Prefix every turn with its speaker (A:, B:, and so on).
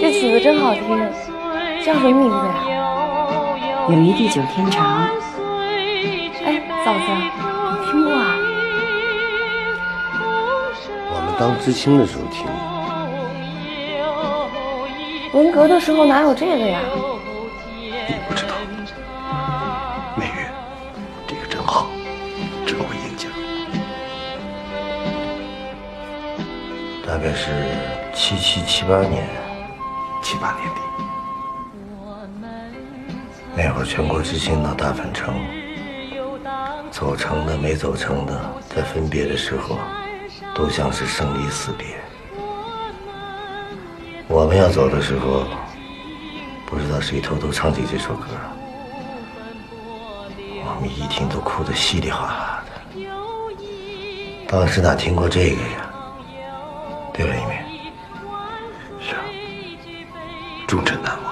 A: 这曲子真好听，叫什么名字呀？
B: 友谊地久天长。
A: 哎，嫂子，你听过啊？
C: 我们当知青的时候听的。
A: 文革的时候哪有这个呀？
C: 你不知道，美玉，大概是七七七八年，七八年底，那会儿全国知青到大返城，走成的没走成的，在分别的时候，都像是生离死别。我们要走的时候，不知道谁偷偷唱起这首歌，我们一听都哭得稀里哗啦的。当时哪听过这个呀？对吧，一鸣？
D: 是啊，终身难忘。